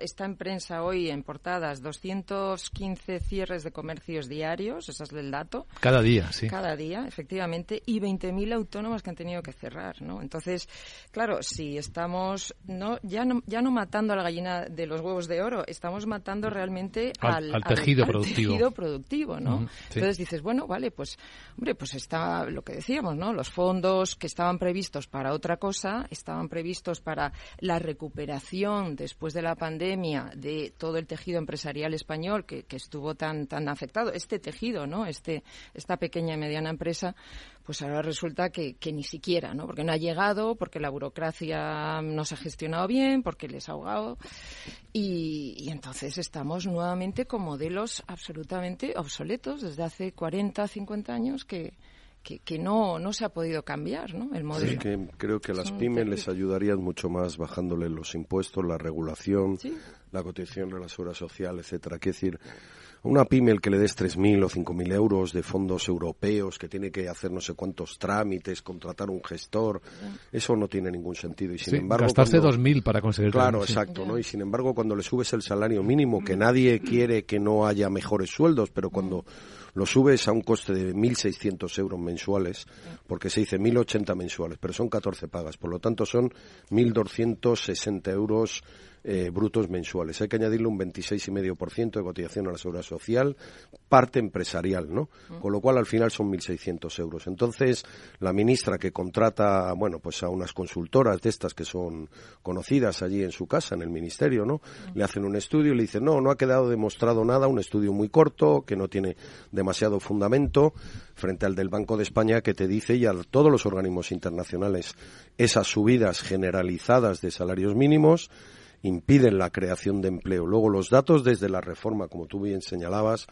está en prensa hoy en portadas 215 cierres de comercios diarios, ese es el dato. Cada día, sí. Cada día, efectivamente, y 20.000 autónomos que han tenido que cerrar, ¿no? Entonces, claro, si estamos no ya no ya no matando a la gallina de los huevos de oro, estamos matando realmente al, tejido productivo. tejido productivo, ¿no? Entonces dices, bueno, vale, pues hombre, pues está lo que decíamos, ¿no? Los fondos que estaban previstos para otra cosa, estaban previstos para la recuperación después de la pandemia pandemia de todo el tejido empresarial español que, estuvo tan tan afectado, este tejido, ¿no? Este esta pequeña y mediana empresa, pues ahora resulta que, ni siquiera, ¿no? Porque no ha llegado, porque la burocracia no se ha gestionado bien, porque les ha ahogado y, entonces estamos nuevamente con modelos absolutamente obsoletos desde hace 40, 50 años que que, no, no se ha podido cambiar ¿no? el modelo. que creo que a las pymes les ayudarían mucho más bajándole los impuestos, la regulación, la cotización de la seguridad social, etcétera. Quiero decir, una pyme el que le des 3.000 o 5.000 euros de fondos europeos, que tiene que hacer no sé cuántos trámites, contratar un gestor, eso no tiene ningún sentido. Y sin embargo, gastarse 2.000 para conseguir Claro, exacto, ¿no? Y sin embargo, cuando le subes el salario mínimo, que nadie quiere que no haya mejores sueldos, pero cuando lo subes a un coste de 1.600 euros mensuales, porque se dice 1.080 mensuales, pero son 14 pagas, por lo tanto son 1.260 euros eh, brutos mensuales. Hay que añadirle un 26,5% de cotización a la seguridad social, parte empresarial, ¿no? Con lo cual al final son 1.600 euros. Entonces, la ministra que contrata, bueno, pues a unas consultoras de estas que son conocidas allí en su casa, en el ministerio, ¿no? Le hacen un estudio y le dicen, no, no ha quedado demostrado nada, un estudio muy corto, que no tiene demasiado fundamento, frente al del Banco de España que te dice, y a todos los organismos internacionales, esas subidas generalizadas de salarios mínimos, impiden la creación de empleo. Luego, los datos desde la reforma, como tú bien señalabas,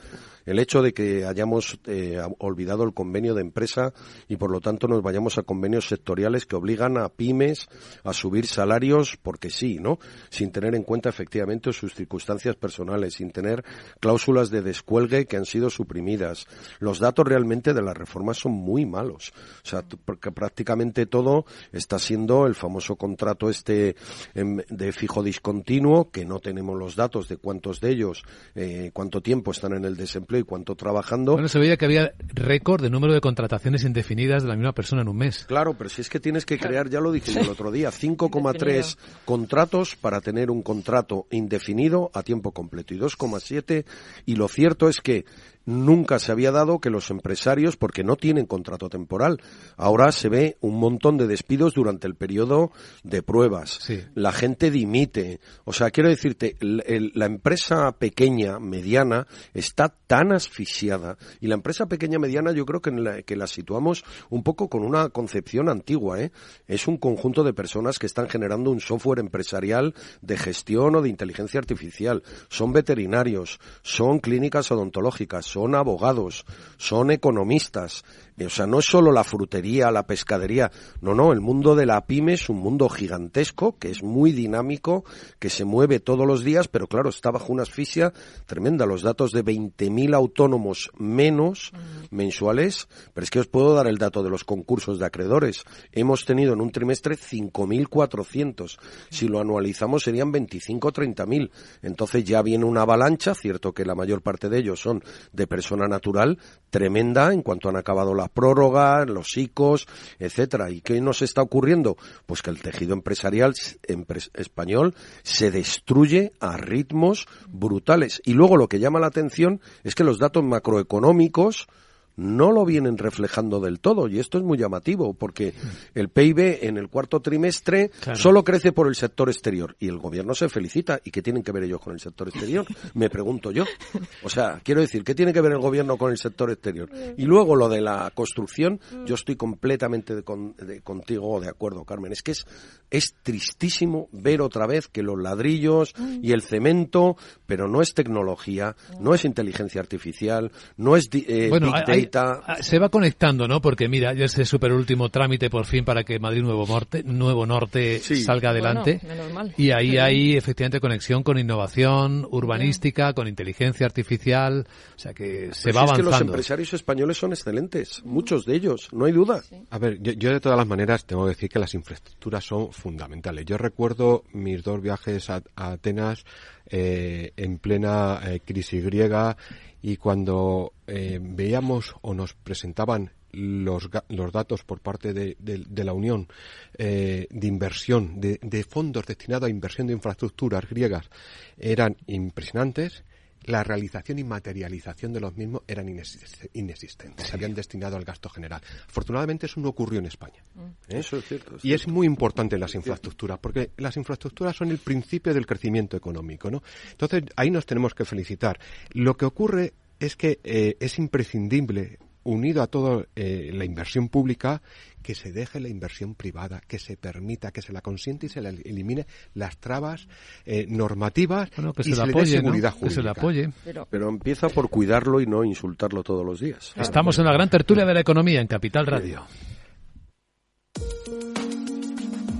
el hecho de que hayamos eh, olvidado el convenio de empresa y, por lo tanto, nos vayamos a convenios sectoriales que obligan a pymes a subir salarios porque sí, ¿no? Sin tener en cuenta, efectivamente, sus circunstancias personales, sin tener cláusulas de descuelgue que han sido suprimidas. Los datos realmente de la reforma son muy malos. O sea, porque prácticamente todo está siendo el famoso contrato este em, de fijo continuo, que no tenemos los datos de cuántos de ellos, eh, cuánto tiempo están en el desempleo y cuánto trabajando. Bueno, se veía que había récord de número de contrataciones indefinidas de la misma persona en un mes. Claro, pero si es que tienes que crear, ya lo dije el otro día, 5,3 contratos para tener un contrato indefinido a tiempo completo y 2,7 y lo cierto es que nunca se había dado que los empresarios, porque no tienen contrato temporal, ahora se ve un montón de despidos durante el periodo de pruebas. La gente dimite. O sea, quiero decirte, la empresa pequeña, mediana, está tan asfixiada. Y la empresa pequeña, mediana, yo creo que, la, que la situamos un poco con una concepción antigua. ¿eh? Es un conjunto de personas que están generando un software empresarial de gestión o de inteligencia artificial. Son veterinarios, son clínicas odontológicas, son abogados, son economistas, o sea, no es solo la frutería, la pescadería, no, no, el mundo de la pyme es un mundo gigantesco, que es muy dinámico, que se mueve todos los días, pero claro, está bajo una asfixia tremenda. Los datos de 20.000 autónomos menos mensuales, pero es que os puedo dar el dato de los concursos de acreedores. Hemos tenido en un trimestre 5.400. Si lo anualizamos serían 25 o 30.000. Entonces ya viene una avalancha, cierto que la mayor parte de ellos son de persona natural, tremenda en cuanto han acabado la prórroga, los ICOs, etcétera. ¿Y qué nos está ocurriendo? Pues que el tejido empresarial español se destruye a ritmos brutales. Y luego lo que llama la atención es que los datos macroeconómicos no lo vienen reflejando del todo y esto es muy llamativo porque el PIB en el cuarto trimestre solo crece por el sector exterior y el gobierno se felicita. ¿Y qué tienen que ver ellos con el sector exterior? Me pregunto yo. O sea, quiero decir, ¿qué tiene que ver el gobierno con el sector exterior? Y luego lo de la construcción, yo estoy completamente de, contigo de acuerdo, Carmen. Es que es, es tristísimo ver otra vez que los ladrillos y el cemento, pero no es tecnología, no es inteligencia artificial, no es eh. Ah, se va conectando, ¿no? Porque mira, ya es el super último trámite por fin para que Madrid Nuevo Norte, Nuevo Norte salga adelante. y ahí hay efectivamente conexión con innovación urbanística, con inteligencia artificial, o sea que se pues va avanzando. Es que los empresarios españoles son excelentes, muchos de ellos, no hay duda. A ver, yo, de todas las maneras tengo que decir que las infraestructuras son fundamentales. Yo recuerdo mis dos viajes a, Atenas eh, en plena eh, crisis griega y cuando eh, veíamos o nos presentaban los, los datos por parte de, la Unión de inversión, de, de, fondos destinados a inversión de infraestructuras griegas, eran impresionantes la realización y materialización de los mismos eran inexistentes. Se habían destinado al gasto general. Afortunadamente eso no ocurrió en España. Mm. ¿eh? Eso es cierto. y es muy importante las infraestructuras, porque las infraestructuras son el principio del crecimiento económico. ¿no? Entonces ahí nos tenemos que felicitar. Lo que ocurre es que eh, es imprescindible unido a toda eh, la inversión pública, que se deje la inversión privada, que se permita, que se la consiente y se la elimine las trabas eh, normativas que se, y le apoye, seguridad jurídica. Que se le apoye. Pero, empieza por cuidarlo y no insultarlo todos los días. Estamos en la gran tertulia de la economía en Capital Radio.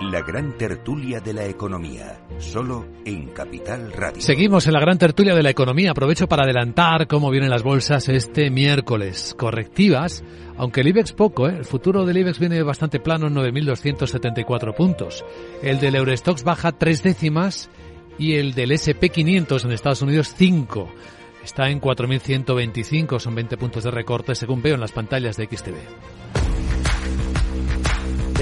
La gran tertulia de la economía, solo en Capital Radio. Seguimos en la gran tertulia de la economía. Aprovecho para adelantar cómo vienen las bolsas este miércoles. Correctivas, aunque el IBEX poco, ¿eh? el futuro del IBEX viene bastante plano en 9.274 puntos. El del Eurostox baja tres décimas y el del SP500 en Estados Unidos cinco. Está en 4.125, son 20 puntos de recorte según veo en las pantallas de XTV.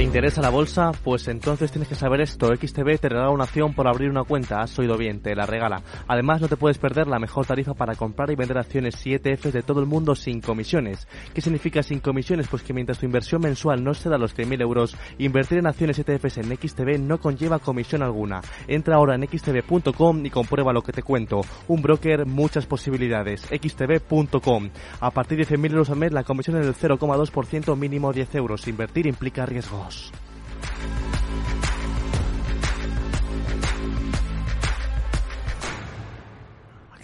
¿Te interesa la bolsa? Pues entonces tienes que saber esto. XTB te regala una acción por abrir una cuenta. Has oído bien, te la regala. Además, no te puedes perder la mejor tarifa para comprar y vender acciones y ETFs de todo el mundo sin comisiones. ¿Qué significa sin comisiones? Pues que mientras tu inversión mensual no da los 100.000 euros, invertir en acciones ETFs en XTB no conlleva comisión alguna. Entra ahora en xtb.com y comprueba lo que te cuento. Un broker, muchas posibilidades. xtb.com. A partir de 100.000 euros al mes, la comisión es del 0,2% mínimo 10 euros. Invertir implica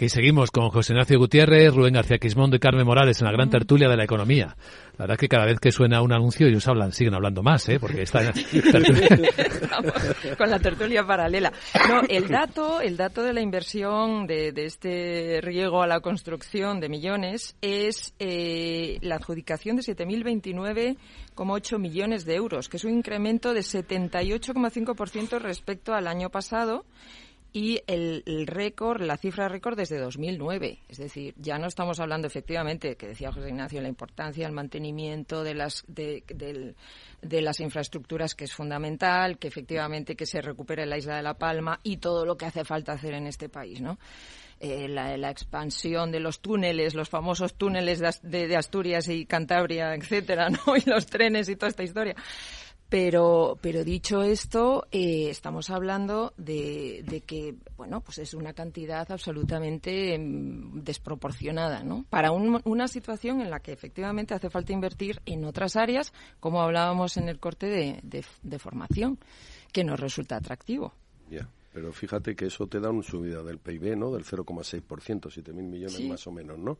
Aquí seguimos con José Ignacio Gutiérrez, Rubén García Quismondo y Carmen Morales en la gran tertulia de la economía. La verdad es que cada vez que suena un anuncio ellos hablan, siguen hablando más, ¿eh? Porque está con la tertulia paralela. No, el dato, el dato de la inversión de, este riego a la construcción de millones es eh, la adjudicación de 7.029,8 millones de euros, que es un incremento de 78,5% respecto al año pasado y el, récord, la cifra récord desde 2009. Es decir, ya no estamos hablando efectivamente, que decía José Ignacio, la importancia del mantenimiento de las, de, de, las infraestructuras, que es fundamental, que efectivamente que se recupere la isla de La Palma y todo lo que hace falta hacer en este país, ¿no? Eh, la, la, expansión de los túneles, los famosos túneles de, de Asturias y Cantabria, etcétera, ¿no? Y los trenes y toda esta historia Pero, pero dicho esto, eh, estamos hablando de, de, que, bueno, pues es una cantidad absolutamente mm, desproporcionada, ¿no? Para una situación en la que efectivamente hace falta invertir en otras áreas, como hablábamos en el corte de, formación, que nos resulta atractivo. Pero fíjate que eso te da una subida del PIB, ¿no? Del 0,6%, 7.000 millones más o menos, ¿no?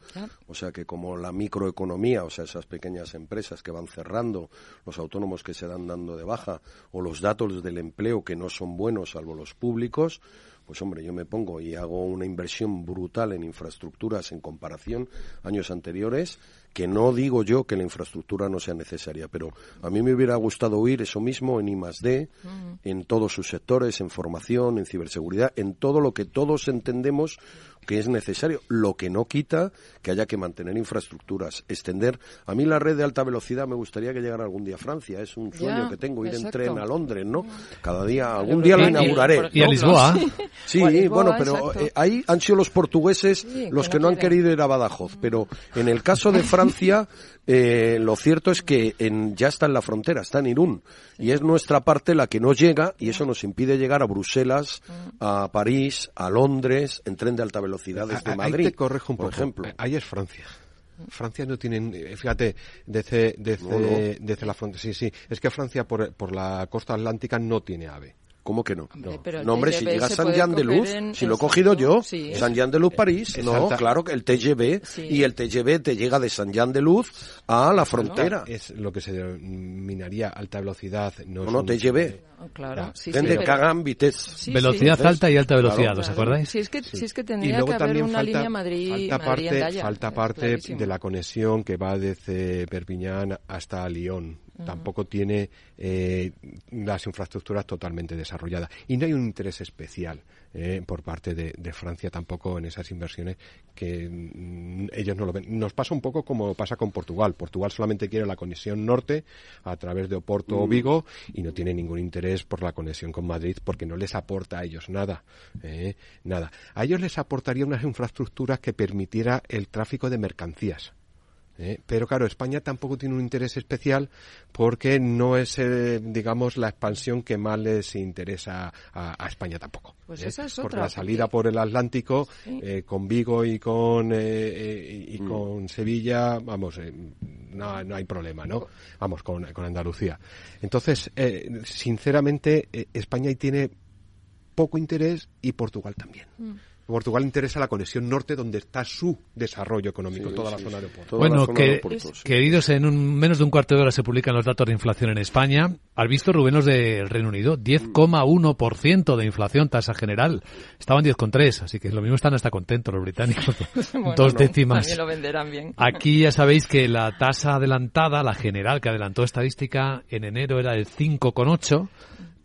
O sea que como la microeconomía, o sea, esas pequeñas empresas que van cerrando, los autónomos que se dan dando de baja, o los datos del empleo que no son buenos, salvo los públicos, pues hombre, yo me pongo y hago una inversión brutal en infraestructuras en comparación años anteriores que no digo yo que la infraestructura no sea necesaria, pero a mí me hubiera gustado oír eso mismo en I+D, en todos sus sectores, en formación, en ciberseguridad, en todo lo que todos entendemos que es necesario, lo que no quita que haya que mantener infraestructuras, extender. A mí la red de alta velocidad me gustaría que llegara algún día a Francia, es un sueño que tengo, ir en tren a Londres, ¿no? Cada día, algún día lo inauguraré. Y a Lisboa. Sí, bueno, pero eh, ahí han sido los portugueses los que no han querido ir a Badajoz, pero en el caso de Francia eh, lo cierto es que en, ya está en la frontera, está en Irún, y es nuestra parte la que no llega, y eso nos impide llegar a Bruselas, a París, a Londres, en tren de alta velocidad desde Madrid, te correjo un por ejemplo. Ahí es Francia. Francia no tiene, fíjate, desde, desde, desde la frontera, sí, sí, es que Francia por, por la costa atlántica no tiene ave. ¿Cómo que no? no, hombre, si llega San Jean de Luz, si lo he cogido yo, San Jean de Luz, París, no, claro que el TGV y el TGV te llega de San Jean de Luz a la frontera. es lo que se denominaría alta velocidad. No, no, TGV. Claro, sí, Velocidad alta y alta velocidad, ¿os acordáis? Si es que, si es que tendría que haber una línea Madrid, falta parte, falta parte de la conexión que va desde Perpiñán hasta Lyon tampoco tiene eh, las infraestructuras totalmente desarrolladas. Y no hay un interés especial eh, por parte de, Francia tampoco en esas inversiones que mm, ellos no lo ven. Nos pasa un poco como pasa con Portugal. Portugal solamente quiere la conexión norte a través de Oporto o mm. Vigo y no tiene ningún interés por la conexión con Madrid porque no les aporta a ellos nada. Eh, nada. A ellos les aportaría unas infraestructuras que permitiera el tráfico de mercancías ¿eh? Pero claro, España tampoco tiene un interés especial porque no es, eh, digamos, la expansión que más les interesa a, España tampoco. Pues ¿eh? esa es otra. Porque la salida por el Atlántico, con Vigo y con, y, mm. con Sevilla, vamos, no, no, hay problema, ¿no? Vamos, con, con Andalucía. Entonces, sinceramente, España ahí tiene poco interés y Portugal también. Mm. Portugal interesa la conexión norte donde está su desarrollo económico, toda la zona de puertos. Bueno, que, queridos, en un, menos de un cuarto de hora se publican los datos de inflación en España. ¿Has visto, Rubén, los del Reino Unido? 10,1% de inflación, tasa general. Estaban 10,3, así que lo mismo están hasta contentos los británicos. Dos décimas. lo venderán bien. Aquí ya sabéis que la tasa adelantada, la general que adelantó estadística en enero era el 5,8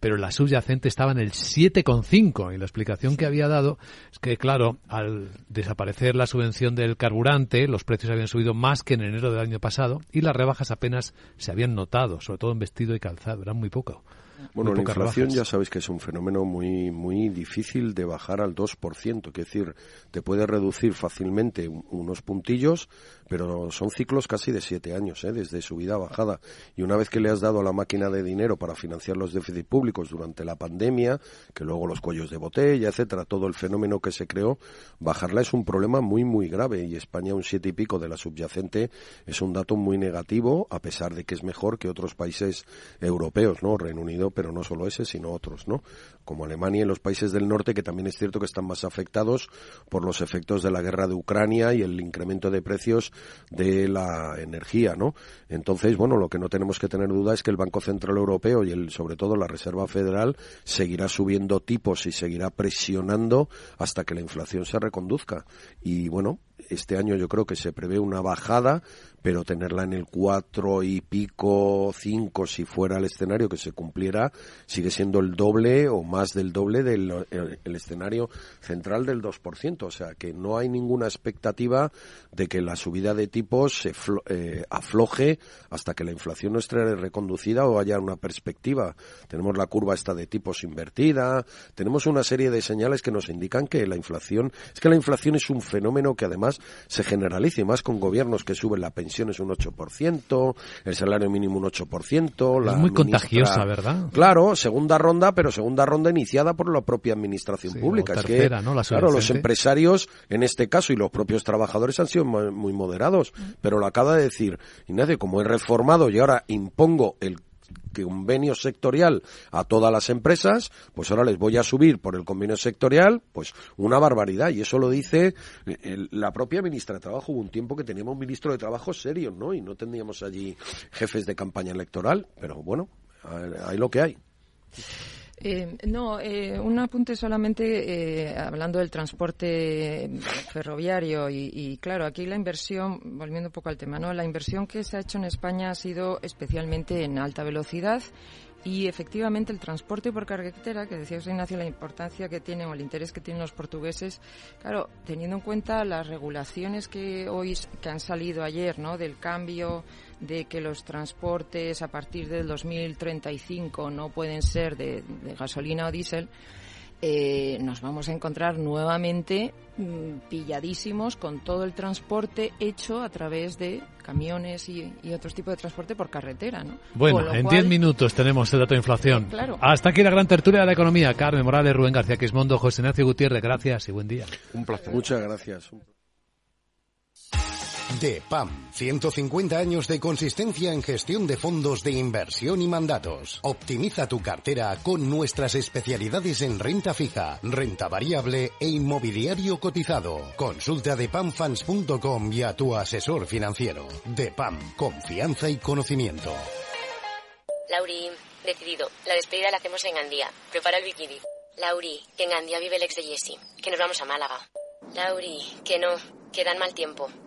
pero la subyacente estaba en el 7,5 y la explicación que había dado es que, claro, al desaparecer la subvención del carburante, los precios habían subido más que en enero del año pasado y las rebajas apenas se habían notado, sobre todo en vestido y calzado, eran muy poco. Bueno, la inflación ya sabéis que es un fenómeno muy muy difícil de bajar al 2%, es decir, te puede reducir fácilmente unos puntillos, pero son ciclos casi de siete años, ¿eh? desde subida a bajada. Y una vez que le has dado a la máquina de dinero para financiar los déficits públicos durante la pandemia, que luego los cuellos de botella, etcétera, todo el fenómeno que se creó, bajarla es un problema muy, muy grave. Y España, un siete y pico de la subyacente, es un dato muy negativo, a pesar de que es mejor que otros países europeos, ¿no? Reino Unido, pero no solo ese, sino otros, ¿no? Como Alemania y los países del norte, que también es cierto que están más afectados por los efectos de la guerra de Ucrania y el incremento de precios de la energía, ¿no? Entonces, bueno, lo que no tenemos que tener duda es que el Banco Central Europeo y el, sobre todo la Reserva Federal seguirá subiendo tipos y seguirá presionando hasta que la inflación se reconduzca. Y bueno, este año yo creo que se prevé una bajada, pero tenerla en el cuatro y pico, cinco, si fuera el escenario que se cumpliera, sigue siendo el doble o más del doble del el, escenario central del 2%. O sea que no hay ninguna expectativa de que la subida de tipos se eh, afloje hasta que la inflación no esté reconducida o haya una perspectiva. Tenemos la curva esta de tipos invertida, tenemos una serie de señales que nos indican que la inflación, es que la inflación es un fenómeno que además además se generalice, más con gobiernos que suben la pensión es un 8%, el salario mínimo un 8%. La es muy contagiosa, ¿verdad? Claro, segunda ronda, pero segunda ronda iniciada por la propia administración pública. es que, claro, los empresarios, en este caso, y los propios trabajadores han sido muy moderados, pero lo acaba de decir Ignacio, como he reformado y ahora impongo el convenio sectorial a todas las empresas, pues ahora les voy a subir por el convenio sectorial, pues una barbaridad. Y eso lo dice eh, la propia ministra de Trabajo. Hubo un tiempo que teníamos un ministro de Trabajo serio, ¿no? Y no teníamos allí jefes de campaña electoral. Pero bueno, hay lo que hay. Eh, no, eh, un apunte solamente eh, hablando del transporte ferroviario y, y, claro, aquí la inversión, volviendo un poco al tema, ¿no? La inversión que se ha hecho en España ha sido especialmente en alta velocidad y efectivamente el transporte por carretera, que decía José Ignacio, la importancia que tiene o el interés que tienen los portugueses, claro, teniendo en cuenta las regulaciones que hoy que han salido ayer, ¿no? Del cambio de que los transportes a partir del 2035 no pueden ser de, gasolina o diésel, eh, nos vamos a encontrar nuevamente mm, pilladísimos con todo el transporte hecho a través de camiones y, otros tipos de transporte por carretera. ¿no? Bueno, en 10 minutos tenemos el dato de inflación. Hasta aquí la gran tertulia de la economía. Carmen Morales, Rubén García Quismondo, José Ignacio Gutiérrez, gracias y buen día. Un placer. Muchas gracias. DEPAM, 150 años de consistencia en gestión de fondos de inversión y mandatos. Optimiza tu cartera con nuestras especialidades en renta fija, renta variable e inmobiliario cotizado. Consulta depamfans.com y a tu asesor financiero. DEPAM, confianza y conocimiento. Lauri, decidido. La despedida la hacemos en Gandía. Prepara el bikini. Lauri, que en Gandía vive el ex de Jesse. Que nos vamos a Málaga. Lauri, que no, que dan mal tiempo.